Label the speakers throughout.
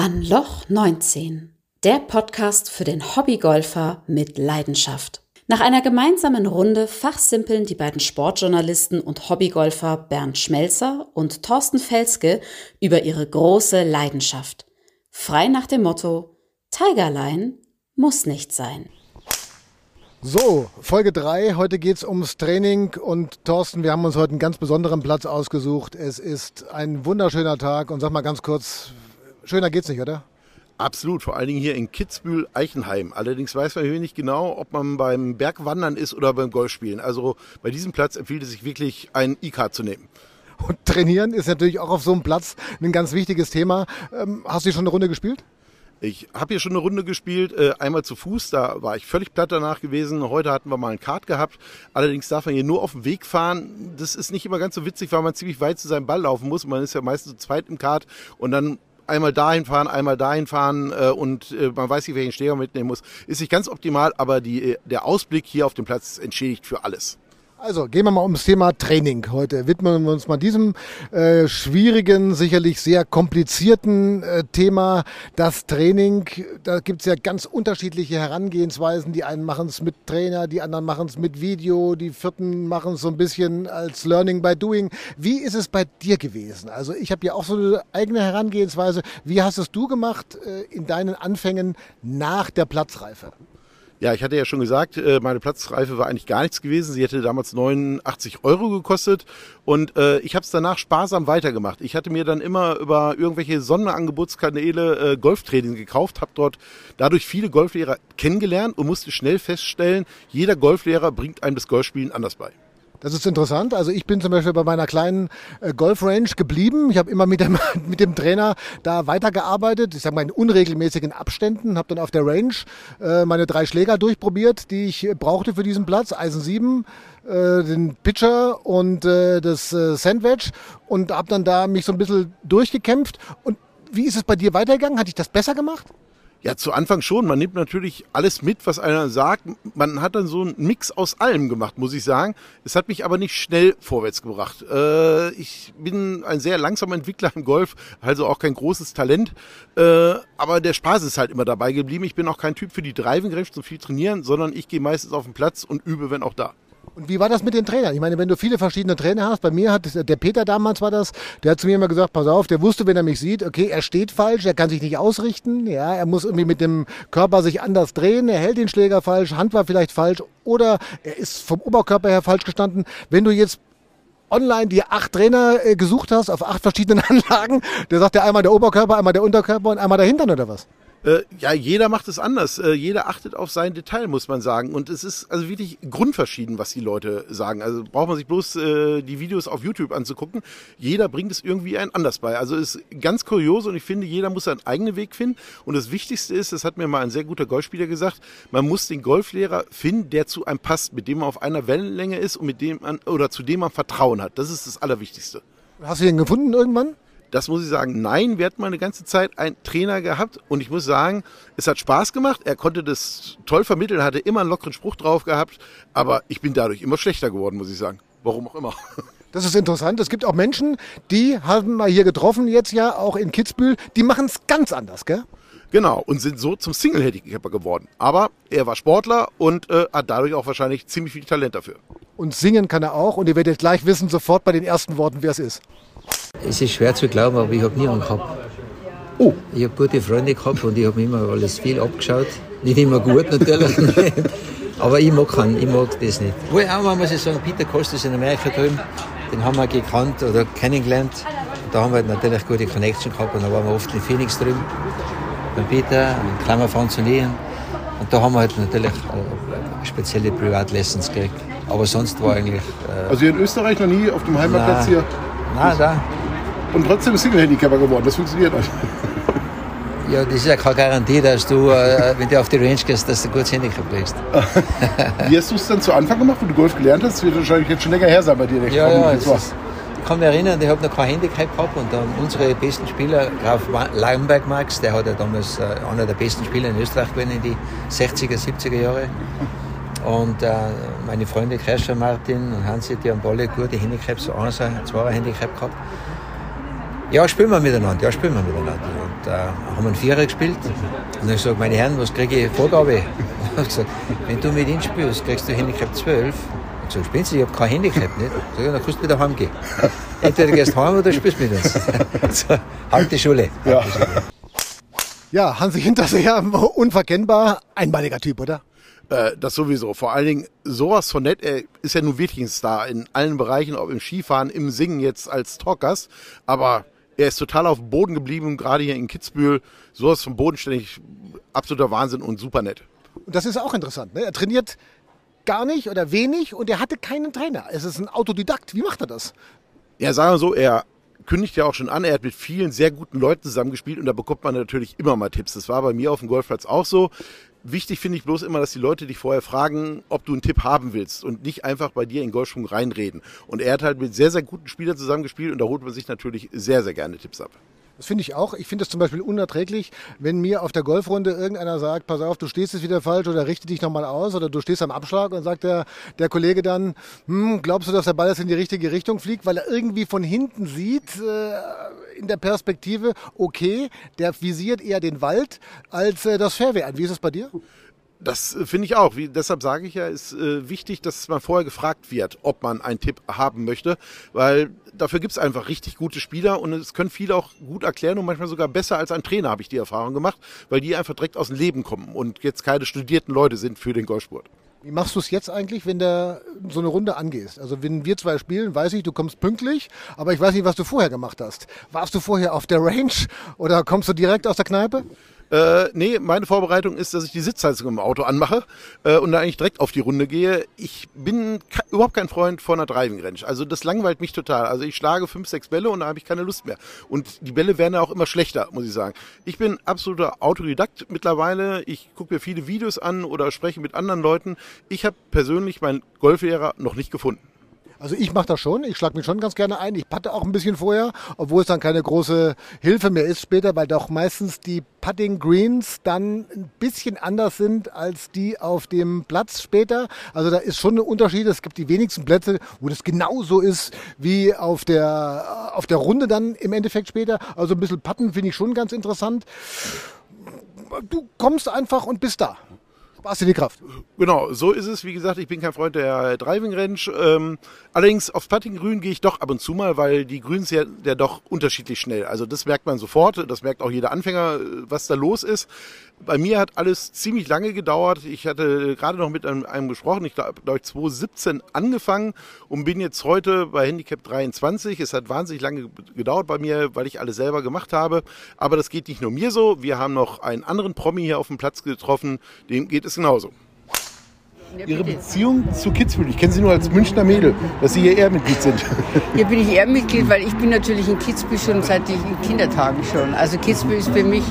Speaker 1: An Loch 19, der Podcast für den Hobbygolfer mit Leidenschaft. Nach einer gemeinsamen Runde fachsimpeln die beiden Sportjournalisten und Hobbygolfer Bernd Schmelzer und Thorsten Felske über ihre große Leidenschaft. Frei nach dem Motto Tigerline muss nicht sein.
Speaker 2: So, Folge 3. Heute geht es ums Training und Thorsten, wir haben uns heute einen ganz besonderen Platz ausgesucht. Es ist ein wunderschöner Tag und sag mal ganz kurz, Schöner geht's nicht, oder?
Speaker 3: Absolut, vor allen Dingen hier in Kitzbühel-Eichenheim. Allerdings weiß man hier nicht genau, ob man beim Bergwandern ist oder beim Golfspielen. Also bei diesem Platz empfiehlt es sich wirklich, ein E-Card zu nehmen.
Speaker 2: Und trainieren ist natürlich auch auf so einem Platz ein ganz wichtiges Thema. Ähm, hast du schon eine Runde gespielt?
Speaker 3: Ich habe hier schon eine Runde gespielt, äh, einmal zu Fuß, da war ich völlig platt danach gewesen. Heute hatten wir mal ein Kart gehabt. Allerdings darf man hier nur auf dem Weg fahren. Das ist nicht immer ganz so witzig, weil man ziemlich weit zu seinem Ball laufen muss. Man ist ja meistens zu zweit im Kart und dann einmal dahin fahren, einmal dahin fahren äh, und äh, man weiß nicht, welchen Schläger man mitnehmen muss. Ist nicht ganz optimal, aber die, äh, der Ausblick hier auf dem Platz entschädigt für alles.
Speaker 2: Also gehen wir mal ums Thema Training heute. Widmen wir uns mal diesem äh, schwierigen, sicherlich sehr komplizierten äh, Thema, das Training. Da gibt's ja ganz unterschiedliche Herangehensweisen. Die einen machen es mit Trainer, die anderen machen es mit Video, die vierten machen es so ein bisschen als Learning by Doing. Wie ist es bei dir gewesen? Also ich habe ja auch so eine eigene Herangehensweise. Wie hast es du gemacht äh, in deinen Anfängen nach der Platzreife?
Speaker 3: Ja, ich hatte ja schon gesagt, äh, meine Platzreife war eigentlich gar nichts gewesen. Sie hätte damals 89 Euro gekostet und äh, ich habe es danach sparsam weitergemacht. Ich hatte mir dann immer über irgendwelche Sonderangebotskanäle äh, Golftraining gekauft, habe dort dadurch viele Golflehrer kennengelernt und musste schnell feststellen, jeder Golflehrer bringt einem das Golfspielen anders bei.
Speaker 2: Das ist interessant. Also ich bin zum Beispiel bei meiner kleinen äh, Golfrange geblieben. Ich habe immer mit dem, mit dem Trainer da weitergearbeitet. Ich sage mal in unregelmäßigen Abständen. Habe dann auf der Range äh, meine drei Schläger durchprobiert, die ich brauchte für diesen Platz. Eisen 7, äh, den Pitcher und äh, das äh, Sandwich. Und habe dann da mich so ein bisschen durchgekämpft. Und wie ist es bei dir weitergegangen? Hatte ich das besser gemacht?
Speaker 3: Ja, zu Anfang schon. Man nimmt natürlich alles mit, was einer sagt. Man hat dann so einen Mix aus allem gemacht, muss ich sagen. Es hat mich aber nicht schnell vorwärts gebracht. Äh, ich bin ein sehr langsamer Entwickler im Golf, also auch kein großes Talent. Äh, aber der Spaß ist halt immer dabei geblieben. Ich bin auch kein Typ für die Driving Range zum viel trainieren, sondern ich gehe meistens auf den Platz und übe, wenn auch da.
Speaker 2: Und wie war das mit den Trainern? Ich meine, wenn du viele verschiedene Trainer hast, bei mir hat der Peter damals war das, der hat zu mir immer gesagt, pass auf, der wusste, wenn er mich sieht, okay, er steht falsch, er kann sich nicht ausrichten, ja, er muss irgendwie mit dem Körper sich anders drehen, er hält den Schläger falsch, Hand war vielleicht falsch oder er ist vom Oberkörper her falsch gestanden. Wenn du jetzt online dir acht Trainer äh, gesucht hast auf acht verschiedenen Anlagen, der sagt ja einmal der Oberkörper, einmal der Unterkörper und einmal der Hintern oder was?
Speaker 3: Äh, ja, jeder macht es anders. Äh, jeder achtet auf sein Detail, muss man sagen. Und es ist also wirklich grundverschieden, was die Leute sagen. Also braucht man sich bloß äh, die Videos auf YouTube anzugucken. Jeder bringt es irgendwie ein anders bei. Also ist ganz kurios und ich finde, jeder muss seinen eigenen Weg finden. Und das Wichtigste ist, das hat mir mal ein sehr guter Golfspieler gesagt, man muss den Golflehrer finden, der zu einem passt, mit dem man auf einer Wellenlänge ist und mit dem man oder zu dem man Vertrauen hat. Das ist das Allerwichtigste.
Speaker 2: Hast du ihn gefunden irgendwann?
Speaker 3: Das muss ich sagen. Nein, wir hatten mal eine ganze Zeit einen Trainer gehabt und ich muss sagen, es hat Spaß gemacht. Er konnte das toll vermitteln, hatte immer einen lockeren Spruch drauf gehabt, aber ich bin dadurch immer schlechter geworden, muss ich sagen. Warum auch immer.
Speaker 2: Das ist interessant. Es gibt auch Menschen, die haben wir hier getroffen jetzt ja, auch in Kitzbühel, die machen es ganz anders, gell?
Speaker 3: Genau, und sind so zum Single-Handicapper geworden. Aber er war Sportler und äh, hat dadurch auch wahrscheinlich ziemlich viel Talent dafür.
Speaker 2: Und singen kann er auch und ihr werdet gleich wissen, sofort bei den ersten Worten, wer es ist.
Speaker 4: Es ist schwer zu glauben, aber ich habe nie einen gehabt. Oh. Ich habe gute Freunde gehabt und ich habe immer alles viel abgeschaut. Nicht immer gut natürlich. aber ich mag, keinen, ich mag das nicht. Wo ich auch mal muss ich sagen, Peter Kostas in Amerika drüben, den haben wir gekannt oder kennengelernt. Und da haben wir natürlich gute Connection gehabt und da waren wir oft in Phoenix drüben. Beim Peter, in Klammer funktionieren. Und da haben wir halt natürlich äh, spezielle Privatlessons gekriegt. Aber sonst war eigentlich.
Speaker 3: Äh, also in Österreich noch nie auf dem Heimatplatz hier?
Speaker 4: Na, da.
Speaker 3: Und trotzdem Single-Handicapper geworden. Das funktioniert nicht.
Speaker 4: Ja, das ist ja keine Garantie, dass du, äh, wenn du auf die Range gehst, dass du ein gutes Handicap kriegst.
Speaker 3: Wie hast du es dann zu Anfang gemacht, wo du Golf gelernt hast? Das wird wahrscheinlich jetzt schon länger her sein bei dir.
Speaker 4: Ja, ja, ist, ich kann mich erinnern, ich habe noch kein Handicap gehabt und dann unsere besten Spieler, Graf Lamberg Max, der hat ja damals äh, einer der besten Spieler in Österreich gewesen in die 60er, 70er Jahre. Und äh, meine Freunde Kreischer Martin und Hansi, die haben alle gute Handicaps, so ein, zwei Handicap gehabt. Ja, spielen wir miteinander, ja, spielen wir miteinander. Und äh, haben einen Vierer gespielt. Und ich gesagt, meine Herren, was kriege ich Vorgabe? Ich habe gesagt, wenn du mit ihm spielst, kriegst du Handicap 12. Ich gesagt, spinnst du, ich habe kein Handicap, nicht? Ich sag, dann kannst du wieder heimgehen. Entweder gehst heim oder spielst mit uns. so, halt die Schule.
Speaker 2: Ja. Ja, Hansi Hinterseher, unverkennbar, einmaliger Typ, oder?
Speaker 3: Äh, das sowieso. Vor allen Dingen sowas von nett. Er ist ja nun wirklich ein Star in allen Bereichen, ob im Skifahren, im Singen jetzt als Talkers. Aber er ist total auf dem Boden geblieben, gerade hier in Kitzbühel. Sowas von bodenständig, absoluter Wahnsinn und super nett.
Speaker 2: Und das ist auch interessant. Ne? Er trainiert gar nicht oder wenig und er hatte keinen Trainer. Es ist ein Autodidakt. Wie macht er das?
Speaker 3: Ja, sagen wir so, er kündigt ja auch schon an, er hat mit vielen sehr guten Leuten zusammengespielt und da bekommt man natürlich immer mal Tipps. Das war bei mir auf dem Golfplatz auch so. Wichtig finde ich bloß immer, dass die Leute dich vorher fragen, ob du einen Tipp haben willst und nicht einfach bei dir in Golfschwung reinreden. Und er hat halt mit sehr, sehr guten Spielern zusammengespielt und da holt man sich natürlich sehr, sehr gerne Tipps ab.
Speaker 2: Das finde ich auch. Ich finde es zum Beispiel unerträglich, wenn mir auf der Golfrunde irgendeiner sagt, pass auf, du stehst jetzt wieder falsch oder richte dich nochmal aus oder du stehst am Abschlag und sagt der, der Kollege dann, hm, glaubst du, dass der Ball jetzt in die richtige Richtung fliegt, weil er irgendwie von hinten sieht, äh, in der Perspektive, okay, der visiert eher den Wald als äh, das Fairway an. Wie ist es bei dir?
Speaker 3: Das äh, finde ich auch. Wie, deshalb sage ich ja, ist äh, wichtig, dass man vorher gefragt wird, ob man einen Tipp haben möchte, weil dafür gibt es einfach richtig gute Spieler und es können viele auch gut erklären und manchmal sogar besser als ein Trainer, habe ich die Erfahrung gemacht, weil die einfach direkt aus dem Leben kommen und jetzt keine studierten Leute sind für den Golfsport.
Speaker 2: Wie machst du es jetzt eigentlich, wenn du so eine Runde angehst? Also wenn wir zwei spielen, weiß ich, du kommst pünktlich, aber ich weiß nicht, was du vorher gemacht hast. Warst du vorher auf der Range oder kommst du direkt aus der Kneipe?
Speaker 3: Äh, nee, meine Vorbereitung ist, dass ich die Sitzheizung im Auto anmache äh, und da eigentlich direkt auf die Runde gehe. Ich bin überhaupt kein Freund von einer Driving Range. Also das langweilt mich total. Also ich schlage fünf, sechs Bälle und da habe ich keine Lust mehr. Und die Bälle werden ja auch immer schlechter, muss ich sagen. Ich bin absoluter Autodidakt mittlerweile. Ich gucke mir viele Videos an oder spreche mit anderen Leuten. Ich habe persönlich meinen Golflehrer noch nicht gefunden.
Speaker 2: Also ich mache das schon, ich schlage mich schon ganz gerne ein. Ich patte auch ein bisschen vorher, obwohl es dann keine große Hilfe mehr ist später, weil doch meistens die Putting Greens dann ein bisschen anders sind als die auf dem Platz später. Also da ist schon ein Unterschied. Es gibt die wenigsten Plätze, wo das genauso ist wie auf der, auf der Runde dann im Endeffekt später. Also ein bisschen Patten finde ich schon ganz interessant. Du kommst einfach und bist da. Sparst dir die Kraft.
Speaker 3: Genau, so ist es. Wie gesagt, ich bin kein Freund der Driving Range. Ähm, allerdings aufs Putting-Grün gehe ich doch ab und zu mal, weil die Grüns ja, ja doch unterschiedlich schnell. Also das merkt man sofort. Das merkt auch jeder Anfänger, was da los ist. Bei mir hat alles ziemlich lange gedauert. Ich hatte gerade noch mit einem, einem gesprochen. Ich glaube, glaub ich 2017 angefangen und bin jetzt heute bei Handicap 23. Es hat wahnsinnig lange gedauert bei mir, weil ich alles selber gemacht habe. Aber das geht nicht nur mir so. Wir haben noch einen anderen Promi hier auf dem Platz getroffen. Dem geht es genauso.
Speaker 5: Ihre Beziehung zu Kitzbühel, ich kenne Sie nur als Münchner Mädel, dass Sie hier Ehrmitglied sind.
Speaker 6: Hier bin ich Ehrmitglied, weil ich bin natürlich in Kitzbühel schon seit ich in Kindertagen schon. Also Kitzbühel ist für mich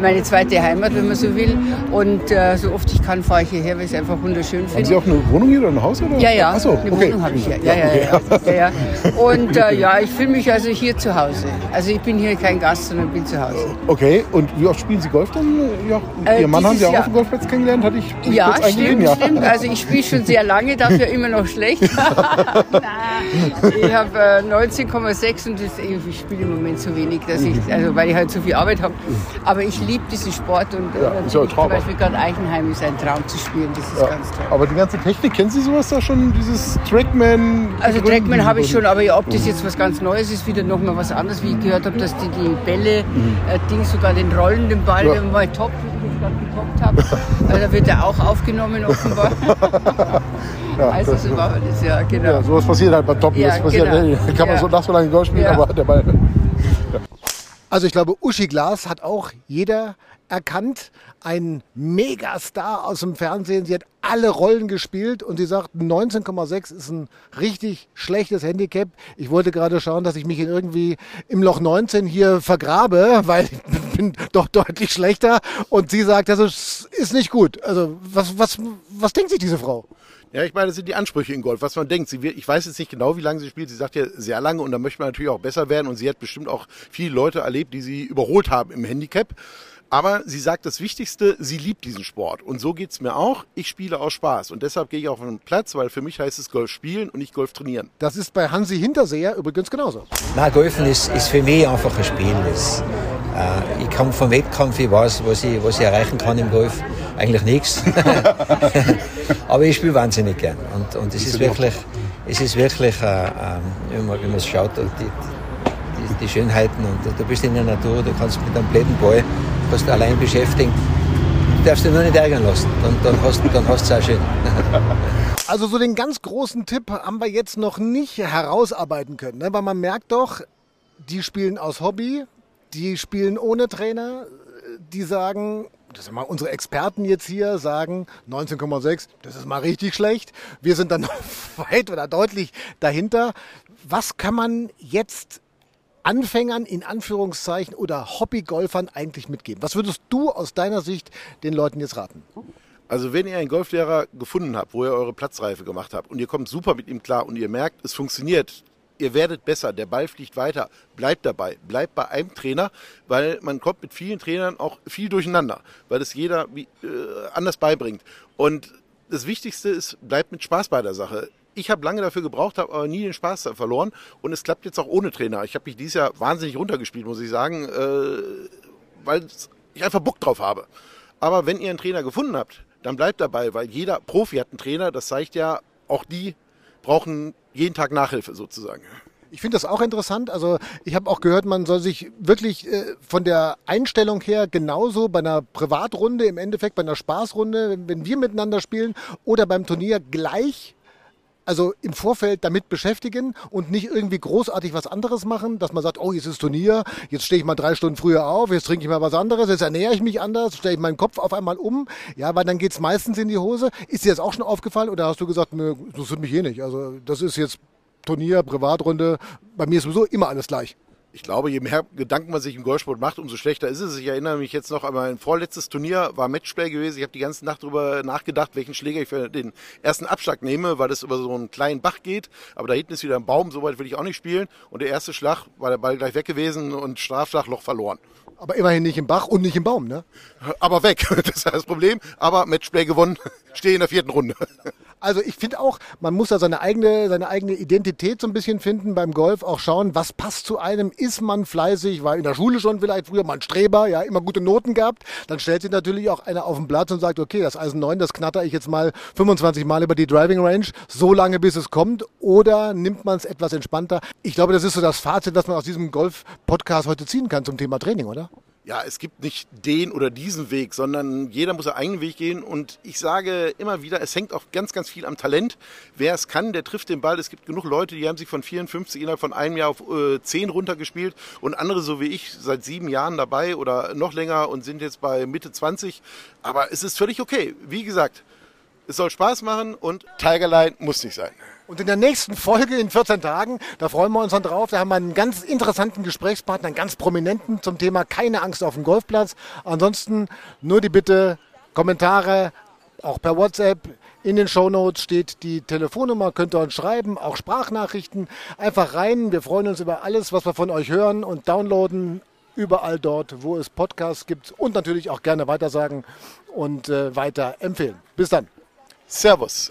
Speaker 6: meine zweite Heimat, wenn man so will. Und äh, so oft ich kann, fahre ich hierher, weil ich es einfach wunderschön finde.
Speaker 5: Haben Sie auch eine Wohnung hier oder ein Haus? Oder?
Speaker 6: Ja, ja,
Speaker 5: Achso,
Speaker 6: eine
Speaker 5: okay.
Speaker 6: Wohnung habe ich hier. Ja, ja, ja, ja, ja, ja. Und äh, ja, ich fühle mich also hier zu Hause. Also ich bin hier kein Gast, sondern bin zu Hause.
Speaker 5: Okay, und wie oft spielen Sie Golf dann? Ja,
Speaker 6: Äh,
Speaker 5: Ihr Mann haben Sie auch
Speaker 6: Jahr-
Speaker 5: auf dem Golfplatz kennengelernt, hatte ich
Speaker 6: Ja,
Speaker 5: kurz eingelesen,
Speaker 6: stimmt, stimmt. Also ich spiele schon sehr lange, dafür immer noch schlecht. Ich habe äh, 19,6 und das, ich spiele im Moment so wenig, dass ich, also weil ich halt so viel Arbeit habe. Aber ich liebe diesen Sport und äh,
Speaker 5: Ja, ist ja ein Traum.
Speaker 6: zum Beispiel gerade Eichenheim ist ein Traum zu spielen. Das ist
Speaker 5: Ja.
Speaker 6: ganz toll.
Speaker 5: Aber die ganze Technik, kennen Sie sowas da schon? Dieses Trackman?
Speaker 6: Also Trackman habe ich schon, aber ja, ob das jetzt was ganz Neues ist, wieder nochmal was anderes, wie ich gehört habe, dass die, die Bälle, äh, Ding sogar den rollenden Ball,
Speaker 5: Ja.
Speaker 6: mal top, gerade getoppt habe, äh, da wird er auch aufgenommen offenbar.
Speaker 5: Ja,
Speaker 6: also
Speaker 5: das-
Speaker 6: so war das, ja, genau.
Speaker 5: Ja, sowas passiert halt bei Top.
Speaker 6: Ja,
Speaker 5: das passiert,
Speaker 6: genau.
Speaker 5: Kann man
Speaker 6: Ja.
Speaker 5: so nach so lange Golf spielen,
Speaker 6: Ja.
Speaker 5: aber der Ball.
Speaker 2: Also ich glaube, Uschi Glas hat auch jeder erkannt. Ein Megastar aus dem Fernsehen. Sie hat alle Rollen gespielt und sie sagt, 19,6 ist ein richtig schlechtes Handicap. Ich wollte gerade schauen, dass ich mich irgendwie im Loch 19 hier vergrabe, weil ich bin doch deutlich schlechter. Und sie sagt, das ist, ist nicht gut. Also was, was, was denkt sich diese Frau?
Speaker 3: Ja, ich meine, das sind die Ansprüche in Golf, was man denkt. Sie wird, ich weiß jetzt nicht genau, wie lange sie spielt. Sie sagt ja sehr lange und da möchte man natürlich auch besser werden. Und sie hat bestimmt auch viele Leute erlebt, die sie überholt haben im Handicap. Aber sie sagt das Wichtigste, sie liebt diesen Sport. Und so geht's mir auch. Ich spiele aus Spaß. Und deshalb gehe ich auf den Platz, weil für mich heißt es Golf spielen und nicht Golf trainieren.
Speaker 2: Das ist bei Hansi Hinterseher übrigens genauso.
Speaker 4: Na, Golfen ist, ist für mich einfach ein Spiel. Das, äh, ich komme vom Wettkampf, ich weiß, was ich, was ich erreichen kann im Golf. Eigentlich nichts. Aber ich spiele wahnsinnig gern. Und, und es ist wirklich, es ist wirklich, äh, äh, wenn man es schaut, die, die, die, Schönheiten. Und du bist in der Natur, du kannst mit einem bläden Ball du allein beschäftigen. Du darfst dich nur nicht ärgern lassen. Dann, dann hast dann du es auch schön.
Speaker 2: Also so den ganz großen Tipp haben wir jetzt noch nicht herausarbeiten können, ne? weil man merkt doch, die spielen aus Hobby, die spielen ohne Trainer, die sagen, das sind mal unsere Experten jetzt hier, sagen 19,6, das ist mal richtig schlecht. Wir sind dann weit oder deutlich dahinter. Was kann man jetzt Anfängern in Anführungszeichen oder Hobbygolfern eigentlich mitgeben? Was würdest du aus deiner Sicht den Leuten jetzt raten?
Speaker 3: Also wenn ihr einen Golflehrer gefunden habt, wo ihr eure Platzreife gemacht habt und ihr kommt super mit ihm klar und ihr merkt, es funktioniert, ihr werdet besser, der Ball fliegt weiter, bleibt dabei, bleibt bei einem Trainer, weil man kommt mit vielen Trainern auch viel durcheinander, weil es jeder wie, äh, anders beibringt. Und das Wichtigste ist, bleibt mit Spaß bei der Sache. Ich habe lange dafür gebraucht, habe aber nie den Spaß verloren und es klappt jetzt auch ohne Trainer. Ich habe mich dieses Jahr wahnsinnig runtergespielt, muss ich sagen, äh, weil ich einfach Bock drauf habe. Aber wenn ihr einen Trainer gefunden habt, dann bleibt dabei, weil jeder Profi hat einen Trainer. Das zeigt ja, auch die brauchen jeden Tag Nachhilfe sozusagen.
Speaker 2: Ich finde das auch interessant. Also ich habe auch gehört, man soll sich wirklich äh, von der Einstellung her genauso bei einer Privatrunde, im Endeffekt bei einer Spaßrunde, wenn, wenn wir miteinander spielen oder beim Turnier gleich also im Vorfeld damit beschäftigen und nicht irgendwie großartig was anderes machen, dass man sagt, oh, jetzt ist Turnier, jetzt stehe ich mal drei Stunden früher auf, jetzt trinke ich mal was anderes, jetzt ernähre ich mich anders, stelle ich meinen Kopf auf einmal um, ja, weil dann geht es meistens in die Hose. Ist dir das auch schon aufgefallen oder hast du gesagt, nö, das tut mich eh nicht? Also das ist jetzt Turnier, Privatrunde, bei mir ist sowieso immer alles gleich
Speaker 3: ich glaube, je mehr Gedanken man sich im Golfsport macht, umso schlechter ist es. Ich erinnere mich jetzt noch an mein vorletztes Turnier, war Matchplay gewesen. Ich habe die ganze Nacht darüber nachgedacht, welchen Schläger ich für den ersten Abschlag nehme, weil das über so einen kleinen Bach geht. Aber da hinten ist wieder ein Baum, so weit will ich auch nicht spielen. Und der erste Schlag war der Ball gleich weg gewesen und Strafschlag Loch verloren.
Speaker 2: Aber immerhin nicht im Bach und nicht im Baum, ne?
Speaker 3: Aber weg, das ist das Problem. Aber Matchplay gewonnen, stehe in der vierten Runde.
Speaker 2: Also ich finde auch, man muss da seine eigene, seine eigene Identität so ein bisschen finden beim Golf, auch schauen, was passt zu einem. Ist man fleißig, war in der Schule schon vielleicht früher mal ein Streber, ja, immer gute Noten gehabt. Dann stellt sich natürlich auch einer auf den Platz und sagt, okay, das Eisen 9, das knatter ich jetzt mal 25 Mal über die Driving Range, so lange bis es kommt. Oder nimmt man es etwas entspannter? Ich glaube, das ist so das Fazit, das man aus diesem Golf-Podcast heute ziehen kann zum Thema Training, oder?
Speaker 3: Ja, es gibt nicht den oder diesen Weg, sondern jeder muss seinen eigenen Weg gehen. Und ich sage immer wieder, es hängt auch ganz, ganz viel am Talent. Wer es kann, der trifft den Ball. Es gibt genug Leute, die haben sich von 54 innerhalb von einem Jahr auf äh, 10 runtergespielt und andere, so wie ich, seit sieben Jahren dabei oder noch länger und sind jetzt bei Mitte 20. Aber es ist völlig okay. Wie gesagt, es soll Spaß machen und Tigerline muss nicht sein.
Speaker 2: Und in der nächsten Folge in 14 Tagen, da freuen wir uns dann drauf, da haben wir einen ganz interessanten Gesprächspartner, einen ganz prominenten zum Thema keine Angst auf dem Golfplatz. Ansonsten nur die Bitte, Kommentare, auch per WhatsApp. In den Shownotes steht die Telefonnummer, könnt ihr uns schreiben, auch Sprachnachrichten. Einfach rein. Wir freuen uns über alles, was wir von euch hören und downloaden. Überall dort, wo es Podcasts gibt und natürlich auch gerne weitersagen und äh, weiter empfehlen. Bis dann.
Speaker 3: Servus.